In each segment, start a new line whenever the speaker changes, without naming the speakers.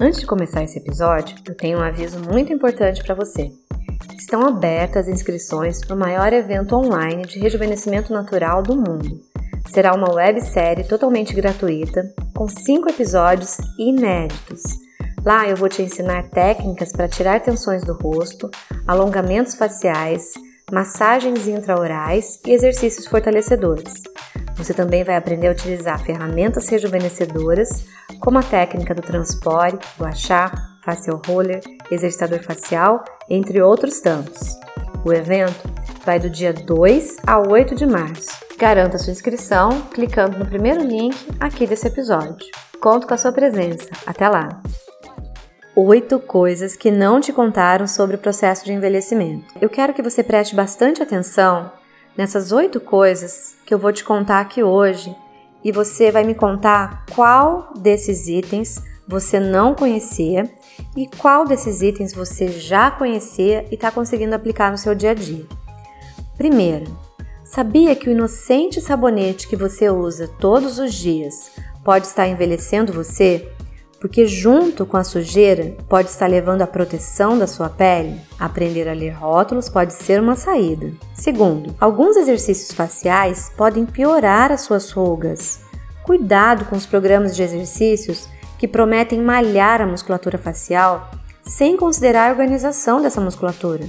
Antes de começar esse episódio, eu tenho um aviso muito importante para você. Estão abertas inscrições para o maior evento online de rejuvenescimento natural do mundo. Será uma websérie totalmente gratuita, com cinco episódios inéditos. Lá eu vou te ensinar técnicas para tirar tensões do rosto, alongamentos faciais, massagens intraorais e exercícios fortalecedores. Você também vai aprender a utilizar ferramentas rejuvenescedoras, como a técnica do transpore, o achá, facial roller, exercitador facial, entre outros tantos. O evento vai do dia 2 a 8 de março. Garanta sua inscrição clicando no primeiro link aqui desse episódio. Conto com a sua presença. Até lá! Oito coisas que não te contaram sobre o processo de envelhecimento. Eu quero que você preste bastante atenção nessas oito coisas que eu vou te contar aqui hoje e você vai me contar qual desses itens você não conhecia e qual desses itens você já conhecia e está conseguindo aplicar no seu dia a dia. Primeiro, sabia que o inocente sabonete que você usa todos os dias pode estar envelhecendo você? porque junto com a sujeira pode estar levando a proteção da sua pele. Aprender a ler rótulos pode ser uma saída. Segundo, alguns exercícios faciais podem piorar as suas rugas. Cuidado com os programas de exercícios que prometem malhar a musculatura facial sem considerar a organização dessa musculatura.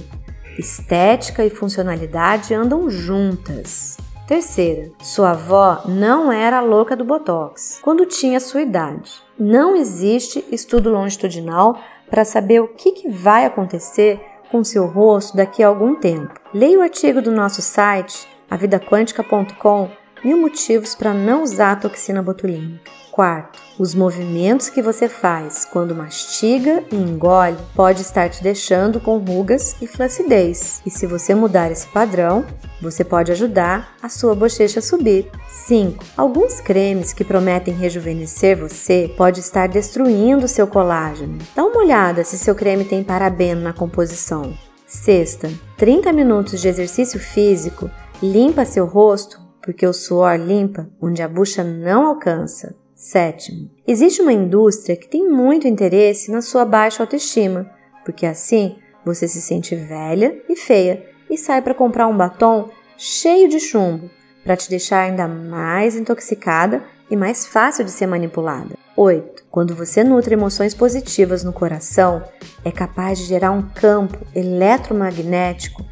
Estética e funcionalidade andam juntas. Terceira, sua avó não era louca do botox quando tinha sua idade. Não existe estudo longitudinal para saber o que, que vai acontecer com seu rosto daqui a algum tempo. Leia o artigo do nosso site, avidaquântica.com, mil motivos para não usar a toxina botulínica. Quarto, os movimentos que você faz quando mastiga e engole pode estar te deixando com rugas e flacidez. E se você mudar esse padrão, você pode ajudar a sua bochecha a subir. 5. Alguns cremes que prometem rejuvenescer você pode estar destruindo seu colágeno. Dá uma olhada se seu creme tem parabeno na composição. Sexta, 30 minutos de exercício físico limpa seu rosto porque o suor limpa onde a bucha não alcança. Sétimo, existe uma indústria que tem muito interesse na sua baixa autoestima, porque assim você se sente velha e feia e sai para comprar um batom cheio de chumbo para te deixar ainda mais intoxicada e mais fácil de ser manipulada. 8. Quando você nutre emoções positivas no coração, é capaz de gerar um campo eletromagnético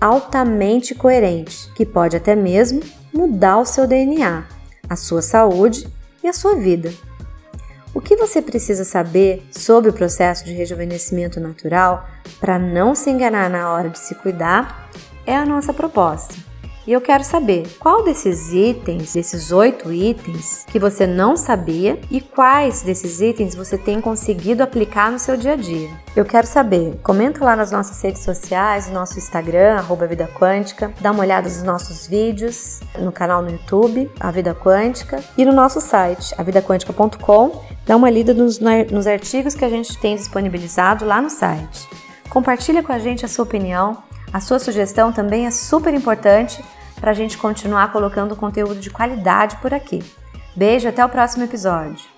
altamente coerente, que pode até mesmo mudar o seu DNA, a sua saúde e a sua vida. O que você precisa saber sobre o processo de rejuvenescimento natural para não se enganar na hora de se cuidar é a nossa proposta. E eu quero saber qual desses itens, desses oito itens, que você não sabia e quais desses itens você tem conseguido aplicar no seu dia a dia. Eu quero saber. Comenta lá nas nossas redes sociais, no nosso Instagram, arroba Vida Quântica, dá uma olhada nos nossos vídeos, no canal no YouTube, A Vida Quântica, e no nosso site, avidaquântica.com, dá uma lida nos, nos artigos que a gente tem disponibilizado lá no site. Compartilha com a gente a sua opinião, a sua sugestão também é super importante para a gente continuar colocando conteúdo de qualidade por aqui. Beijo, até o próximo episódio.